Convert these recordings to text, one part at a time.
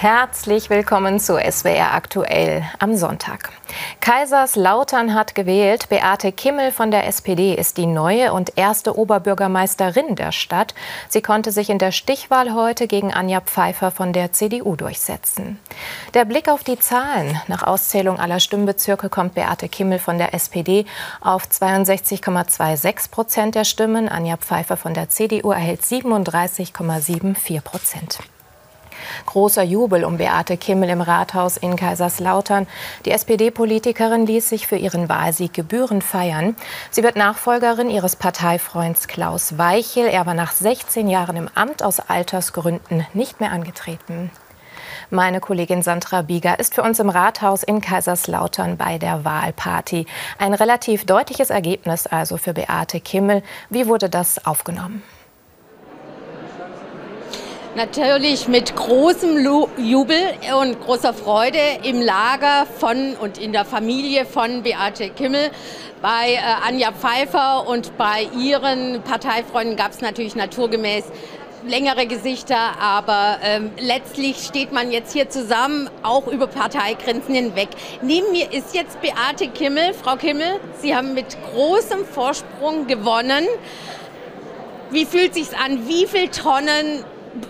Herzlich willkommen zu SWR Aktuell am Sonntag. Kaiserslautern hat gewählt. Beate Kimmel von der SPD ist die neue und erste Oberbürgermeisterin der Stadt. Sie konnte sich in der Stichwahl heute gegen Anja Pfeiffer von der CDU durchsetzen. Der Blick auf die Zahlen. Nach Auszählung aller Stimmbezirke kommt Beate Kimmel von der SPD auf 62,26 Prozent der Stimmen. Anja Pfeiffer von der CDU erhält 37,74 Prozent. Großer Jubel um Beate Kimmel im Rathaus in Kaiserslautern. Die SPD-Politikerin ließ sich für ihren Wahlsieg gebührend feiern. Sie wird Nachfolgerin ihres Parteifreunds Klaus Weichel. Er war nach 16 Jahren im Amt aus Altersgründen nicht mehr angetreten. Meine Kollegin Sandra Bieger ist für uns im Rathaus in Kaiserslautern bei der Wahlparty. Ein relativ deutliches Ergebnis also für Beate Kimmel. Wie wurde das aufgenommen? Natürlich mit großem Jubel und großer Freude im Lager von und in der Familie von Beate Kimmel. Bei äh, Anja Pfeiffer und bei ihren Parteifreunden gab es natürlich naturgemäß längere Gesichter, aber ähm, letztlich steht man jetzt hier zusammen, auch über Parteigrenzen hinweg. Neben mir ist jetzt Beate Kimmel. Frau Kimmel, Sie haben mit großem Vorsprung gewonnen. Wie fühlt sich's an? Wie viele Tonnen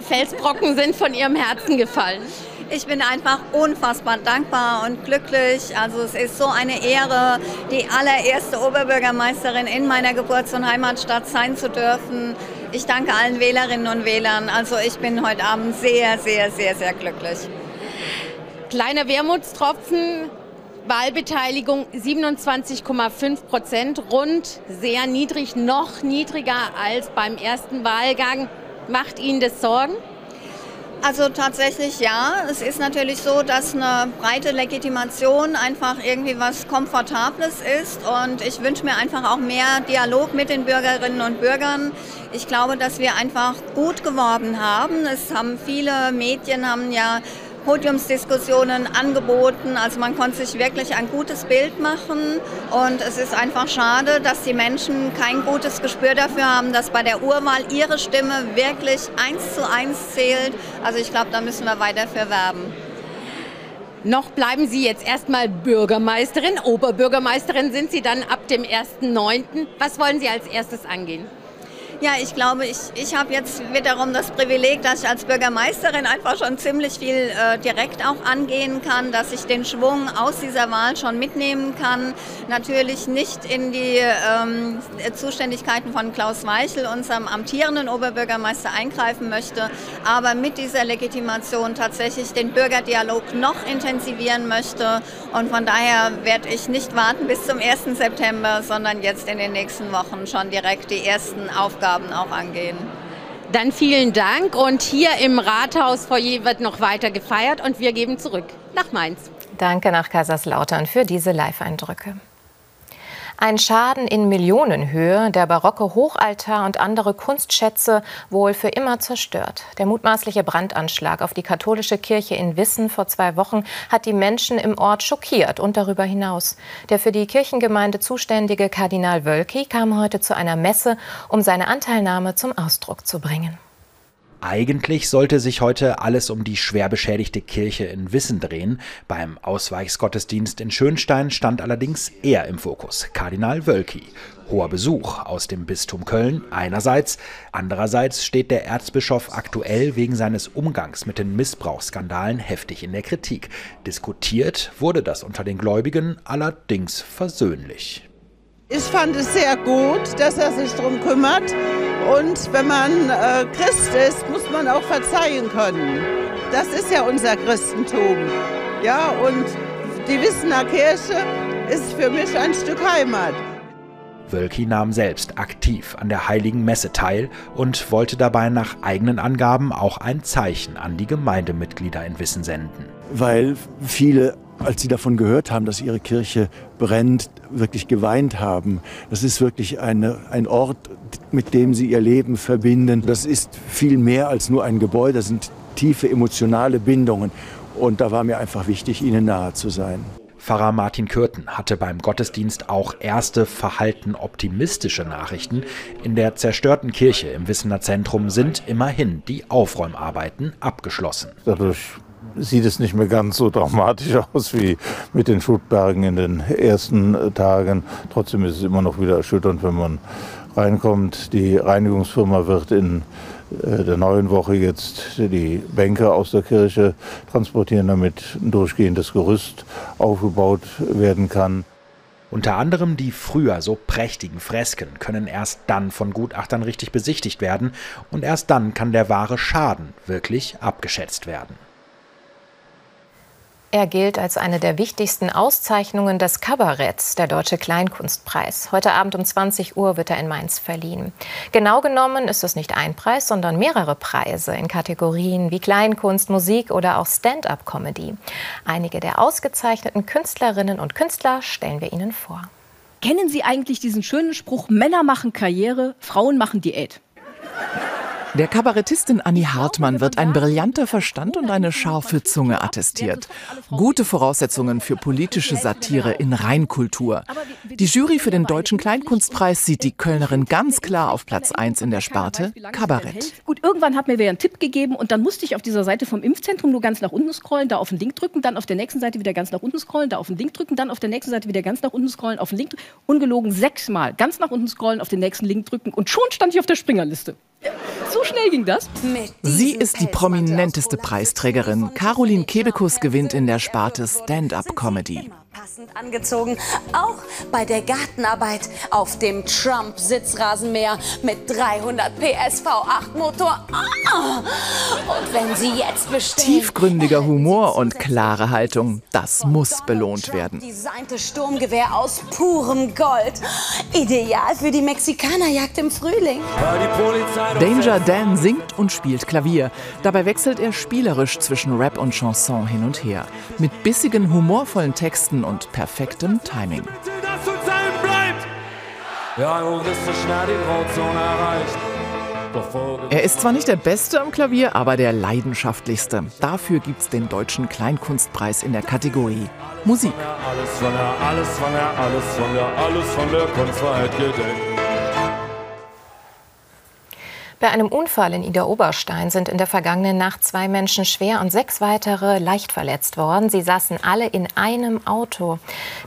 Felsbrocken sind von ihrem Herzen gefallen? Ich bin einfach unfassbar dankbar und glücklich. Also es ist so eine Ehre, die allererste Oberbürgermeisterin in meiner Geburts- und Heimatstadt sein zu dürfen. Ich danke allen Wählerinnen und Wählern. Also ich bin heute Abend sehr, sehr, sehr, sehr glücklich. Kleiner Wermutstropfen, Wahlbeteiligung 27,5 Prozent, rund sehr niedrig, noch niedriger als beim ersten Wahlgang. Macht Ihnen das Sorgen? Also tatsächlich ja. Es ist natürlich so, dass eine breite Legitimation einfach irgendwie was Komfortables ist und ich wünsche mir einfach auch mehr Dialog mit den Bürgerinnen und Bürgern. Ich glaube, dass wir einfach gut geworben haben. Es haben viele Medien haben ja Podiumsdiskussionen angeboten. Also man konnte sich wirklich ein gutes Bild machen und es ist einfach schade, dass die Menschen kein gutes Gespür dafür haben, dass bei der Urwahl ihre Stimme wirklich eins zu eins zählt. Also ich glaube, da müssen wir weiter für werben. Noch bleiben Sie jetzt erstmal Bürgermeisterin. Oberbürgermeisterin sind Sie dann ab dem 1.9. Was wollen Sie als erstes angehen? Ja, ich glaube, ich, ich habe jetzt wiederum das Privileg, dass ich als Bürgermeisterin einfach schon ziemlich viel äh, direkt auch angehen kann, dass ich den Schwung aus dieser Wahl schon mitnehmen kann. Natürlich nicht in die ähm, Zuständigkeiten von Klaus Weichel, unserem amtierenden Oberbürgermeister, eingreifen möchte, aber mit dieser Legitimation tatsächlich den Bürgerdialog noch intensivieren möchte. Und von daher werde ich nicht warten bis zum 1. September, sondern jetzt in den nächsten Wochen schon direkt die ersten Aufgaben Aufgaben auch angehen. Dann vielen Dank und hier im Rathausfoyer wird noch weiter gefeiert und wir geben zurück nach Mainz. Danke nach Kaiserslautern für diese Live-Eindrücke. Ein Schaden in Millionenhöhe, der barocke Hochaltar und andere Kunstschätze wohl für immer zerstört. Der mutmaßliche Brandanschlag auf die katholische Kirche in Wissen vor zwei Wochen hat die Menschen im Ort schockiert und darüber hinaus. Der für die Kirchengemeinde zuständige Kardinal Wölki kam heute zu einer Messe, um seine Anteilnahme zum Ausdruck zu bringen. Eigentlich sollte sich heute alles um die schwer beschädigte Kirche in Wissen drehen. Beim Ausweichsgottesdienst in Schönstein stand allerdings er im Fokus, Kardinal Wölki. Hoher Besuch aus dem Bistum Köln einerseits, andererseits steht der Erzbischof aktuell wegen seines Umgangs mit den Missbrauchsskandalen heftig in der Kritik. Diskutiert wurde das unter den Gläubigen allerdings versöhnlich. Ich fand es sehr gut, dass er sich darum kümmert. Und wenn man äh, Christ ist, muss man auch verzeihen können. Das ist ja unser Christentum. Ja, und die Wissener Kirche ist für mich ein Stück Heimat. Wölki nahm selbst aktiv an der Heiligen Messe teil und wollte dabei nach eigenen Angaben auch ein Zeichen an die Gemeindemitglieder in Wissen senden. Weil viele als sie davon gehört haben, dass ihre Kirche brennt, wirklich geweint haben. Das ist wirklich eine, ein Ort, mit dem sie ihr Leben verbinden. Das ist viel mehr als nur ein Gebäude, das sind tiefe emotionale Bindungen. Und da war mir einfach wichtig, ihnen nahe zu sein. Pfarrer Martin Kürten hatte beim Gottesdienst auch erste verhalten optimistische Nachrichten. In der zerstörten Kirche im Wissener Zentrum sind immerhin die Aufräumarbeiten abgeschlossen. Dadurch sieht es nicht mehr ganz so dramatisch aus wie mit den Schuttbergen in den ersten Tagen. Trotzdem ist es immer noch wieder erschütternd, wenn man reinkommt. Die Reinigungsfirma wird in äh, der neuen Woche jetzt die Bänke aus der Kirche transportieren, damit ein durchgehendes Gerüst aufgebaut werden kann. Unter anderem die früher so prächtigen Fresken können erst dann von Gutachtern richtig besichtigt werden und erst dann kann der wahre Schaden wirklich abgeschätzt werden. Er gilt als eine der wichtigsten Auszeichnungen des Kabaretts, der Deutsche Kleinkunstpreis. Heute Abend um 20 Uhr wird er in Mainz verliehen. Genau genommen ist es nicht ein Preis, sondern mehrere Preise in Kategorien wie Kleinkunst, Musik oder auch Stand-up-Comedy. Einige der ausgezeichneten Künstlerinnen und Künstler stellen wir Ihnen vor. Kennen Sie eigentlich diesen schönen Spruch, Männer machen Karriere, Frauen machen Diät? Der Kabarettistin Annie Hartmann wird ein brillanter Verstand und eine scharfe Zunge attestiert. Gute Voraussetzungen für politische Satire in Reinkultur. Die Jury für den Deutschen Kleinkunstpreis sieht die Kölnerin ganz klar auf Platz 1 in der Sparte Kabarett. Gut, irgendwann hat mir wer einen Tipp gegeben und dann musste ich auf dieser Seite vom Impfzentrum nur ganz nach unten scrollen, da auf den Link drücken, dann auf der nächsten Seite wieder ganz nach unten scrollen, da auf den Link drücken, dann auf der nächsten Seite wieder ganz nach unten scrollen, auf den Link drücken. Ungelogen sechsmal ganz nach unten scrollen, auf den nächsten Link drücken und schon stand ich auf der Springerliste. So schnell ging das. Sie ist die prominenteste Preisträgerin. Caroline Kebekus gewinnt in der Sparte Stand-up Comedy passend angezogen, auch bei der Gartenarbeit auf dem Trump-Sitzrasenmäher mit 300 PS V8-Motor. Ah! Und wenn Sie jetzt bestellen... Tiefgründiger Humor und klare Haltung, das muss belohnt werden. Designte Sturmgewehr aus purem Gold. Ideal für die Mexikanerjagd im Frühling. Danger Dan singt und spielt Klavier. Dabei wechselt er spielerisch zwischen Rap und Chanson hin und her. Mit bissigen, humorvollen Texten und perfektem Timing. Er ist zwar nicht der Beste am Klavier, aber der leidenschaftlichste. Dafür gibt's den Deutschen Kleinkunstpreis in der Kategorie Musik. Alles von der, alles von der, alles von der, alles von der Kunstfreiheit gedenkt. Bei einem Unfall in Ida-Oberstein sind in der vergangenen Nacht zwei Menschen schwer und sechs weitere leicht verletzt worden. Sie saßen alle in einem Auto.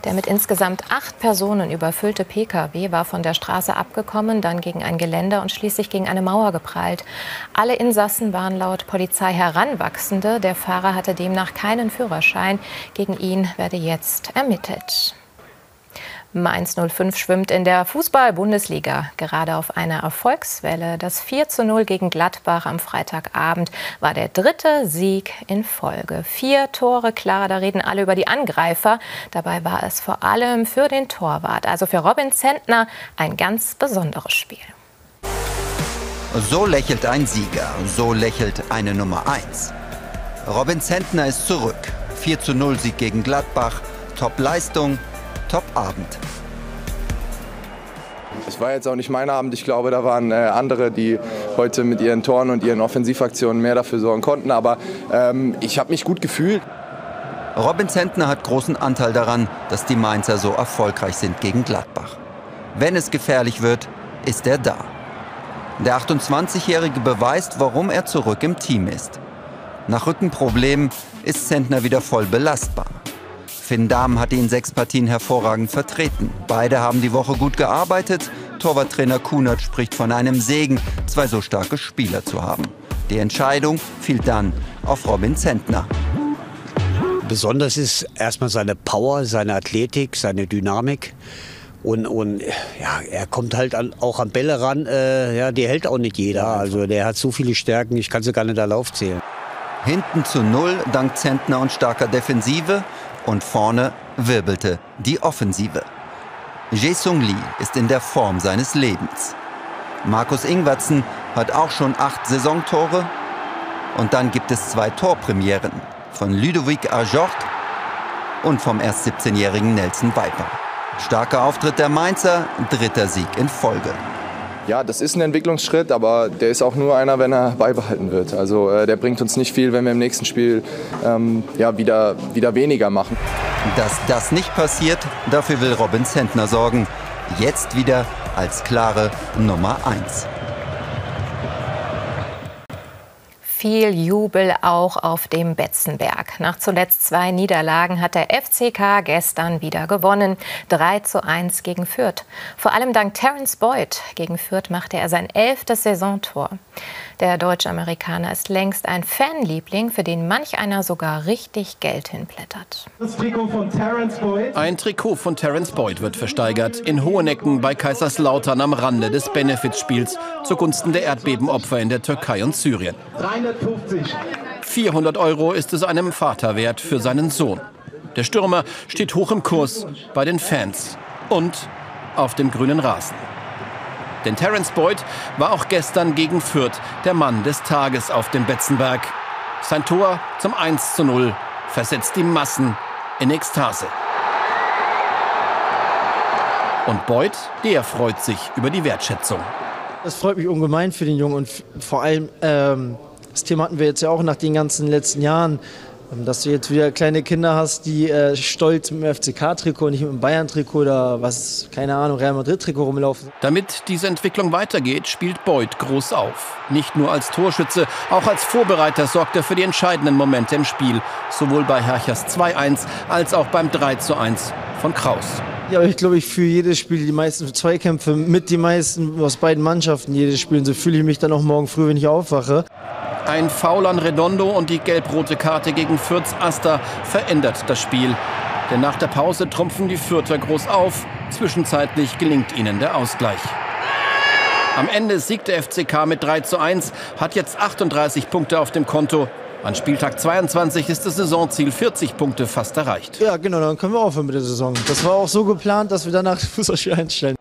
Der mit insgesamt acht Personen überfüllte Pkw war von der Straße abgekommen, dann gegen ein Geländer und schließlich gegen eine Mauer geprallt. Alle Insassen waren laut Polizei Heranwachsende. Der Fahrer hatte demnach keinen Führerschein. Gegen ihn werde jetzt ermittelt. Mainz 05 schwimmt in der Fußball-Bundesliga gerade auf einer Erfolgswelle. Das 4 zu 0 gegen Gladbach am Freitagabend war der dritte Sieg in Folge. Vier Tore klar, da reden alle über die Angreifer. Dabei war es vor allem für den Torwart, also für Robin Zentner, ein ganz besonderes Spiel. So lächelt ein Sieger, so lächelt eine Nummer 1. Robin Zentner ist zurück. 4 zu 0 Sieg gegen Gladbach. Top-Leistung, Top-Abend. Es war jetzt auch nicht mein Abend. Ich glaube, da waren äh, andere, die heute mit ihren Toren und ihren Offensivaktionen mehr dafür sorgen konnten. Aber ähm, ich habe mich gut gefühlt. Robin Zentner hat großen Anteil daran, dass die Mainzer so erfolgreich sind gegen Gladbach. Wenn es gefährlich wird, ist er da. Der 28-Jährige beweist, warum er zurück im Team ist. Nach Rückenproblemen ist Zentner wieder voll belastbar. Finn Dahm hat ihn sechs Partien hervorragend vertreten. Beide haben die Woche gut gearbeitet. Torwarttrainer Kunert spricht von einem Segen, zwei so starke Spieler zu haben. Die Entscheidung fiel dann auf Robin Zentner. Besonders ist erstmal seine Power, seine Athletik, seine Dynamik. Und, und ja, er kommt halt an, auch an Bälle ran. Äh, ja, die hält auch nicht jeder. Also der hat so viele Stärken, ich kann sie gar nicht da aufzählen. Hinten zu null dank Zentner und starker Defensive und vorne wirbelte die Offensive. Jae-Sung Lee ist in der Form seines Lebens. Markus Ingwertsen hat auch schon acht Saisontore. Und dann gibt es zwei Torpremieren von Ludovic Ajort und vom erst 17-jährigen Nelson Viper. Starker Auftritt der Mainzer, dritter Sieg in Folge ja, das ist ein Entwicklungsschritt, aber der ist auch nur einer, wenn er beibehalten wird. Also äh, der bringt uns nicht viel, wenn wir im nächsten Spiel ähm, ja, wieder, wieder weniger machen. Dass das nicht passiert, dafür will Robin Zentner sorgen. Jetzt wieder als klare Nummer 1. viel Jubel auch auf dem Betzenberg. Nach zuletzt zwei Niederlagen hat der FCK gestern wieder gewonnen. 3 zu 1 gegen Fürth. Vor allem dank Terence Boyd. Gegen Fürth machte er sein elftes Saisontor. Der Deutsch-Amerikaner ist längst ein Fanliebling, für den manch einer sogar richtig Geld hinblättert. Ein Trikot von Terence Boyd wird versteigert in Hohenecken bei Kaiserslautern am Rande des Benefizspiels zugunsten der Erdbebenopfer in der Türkei und Syrien. 400 Euro ist es einem Vater wert für seinen Sohn. Der Stürmer steht hoch im Kurs bei den Fans und auf dem grünen Rasen. Denn Terence Boyd war auch gestern gegen Fürth der Mann des Tages auf dem Betzenberg. Sein Tor zum 1 zu 0 versetzt die Massen in Ekstase. Und Boyd, der freut sich über die Wertschätzung. Das freut mich ungemein für den Jungen und vor allem, ähm, das Thema hatten wir jetzt ja auch nach den ganzen letzten Jahren, ähm, dass du jetzt wieder kleine Kinder hast, die äh, stolz mit dem FCK-Trikot, nicht mit dem Bayern-Trikot oder was, keine Ahnung, Real Madrid-Trikot rumlaufen. Damit diese Entwicklung weitergeht, spielt Beuth groß auf. Nicht nur als Torschütze, auch als Vorbereiter sorgt er für die entscheidenden Momente im Spiel. Sowohl bei Herchers 2-1 als auch beim 3-1 von Kraus. Ja, ich glaube, ich führe jedes Spiel die meisten Zweikämpfe mit den meisten aus beiden Mannschaften jedes Spiel. Und so fühle ich mich dann auch morgen früh, wenn ich aufwache. Ein Foul an Redondo und die gelb-rote Karte gegen Fürths Aster verändert das Spiel. Denn nach der Pause trumpfen die Fürther groß auf. Zwischenzeitlich gelingt ihnen der Ausgleich. Am Ende siegt der FCK mit 3 zu 1, hat jetzt 38 Punkte auf dem Konto. An Spieltag 22 ist das Saisonziel 40 Punkte fast erreicht. Ja, genau, dann können wir aufhören mit der Saison. Das war auch so geplant, dass wir danach Fußballspiel einstellen.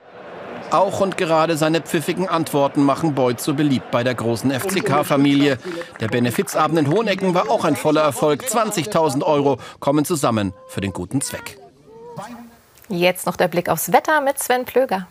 Auch und gerade seine pfiffigen Antworten machen Beuth so beliebt bei der großen FCK-Familie. Der Benefizabend in Hohenecken war auch ein voller Erfolg. 20.000 Euro kommen zusammen für den guten Zweck. Jetzt noch der Blick aufs Wetter mit Sven Plöger.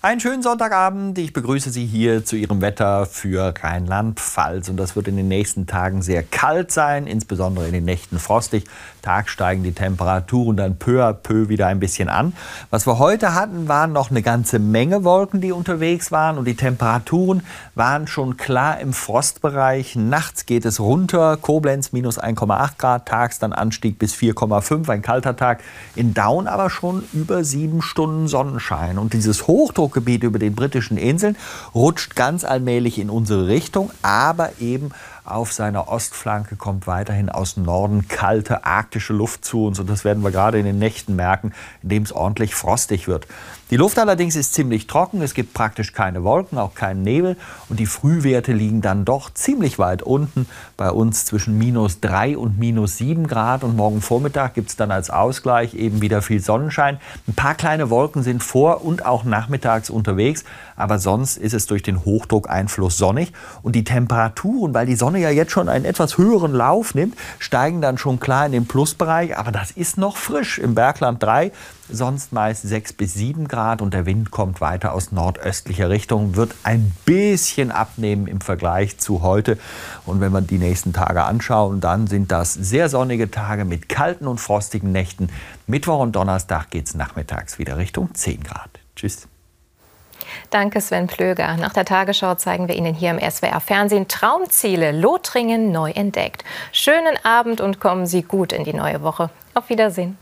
Einen schönen Sonntagabend. Ich begrüße Sie hier zu Ihrem Wetter für Rheinland-Pfalz. Und das wird in den nächsten Tagen sehr kalt sein, insbesondere in den Nächten frostig. Tag steigen die Temperaturen dann peu à peu wieder ein bisschen an. Was wir heute hatten, waren noch eine ganze Menge Wolken, die unterwegs waren. Und die Temperaturen waren schon klar im Frostbereich. Nachts geht es runter. Koblenz minus 1,8 Grad, tags dann Anstieg bis 4,5. Ein kalter Tag. In Down aber schon über sieben Stunden Sonnenschein. Und dieses Hochdruck Hochgebiet über den britischen Inseln, rutscht ganz allmählich in unsere Richtung, aber eben auf seiner Ostflanke kommt weiterhin aus Norden kalte arktische Luft zu uns. Und das werden wir gerade in den Nächten merken, indem es ordentlich frostig wird. Die Luft allerdings ist ziemlich trocken. Es gibt praktisch keine Wolken, auch keinen Nebel. Und die Frühwerte liegen dann doch ziemlich weit unten. Bei uns zwischen minus 3 und minus 7 Grad. Und morgen Vormittag gibt es dann als Ausgleich eben wieder viel Sonnenschein. Ein paar kleine Wolken sind vor und auch nachmittags unterwegs. Aber sonst ist es durch den Hochdruckeinfluss sonnig. Und die Temperaturen, weil die Sonne ja jetzt schon einen etwas höheren Lauf nimmt, steigen dann schon klar in den Plusbereich. Aber das ist noch frisch. Im Bergland 3 sonst meist 6 bis 7 Grad und der Wind kommt weiter aus nordöstlicher Richtung, wird ein bisschen abnehmen im Vergleich zu heute. Und wenn wir die nächsten Tage anschauen, dann sind das sehr sonnige Tage mit kalten und frostigen Nächten. Mittwoch und Donnerstag geht es nachmittags wieder Richtung 10 Grad. Tschüss. Danke, Sven Plöger. Nach der Tagesschau zeigen wir Ihnen hier im SWR Fernsehen Traumziele Lothringen neu entdeckt. Schönen Abend und kommen Sie gut in die neue Woche. Auf Wiedersehen.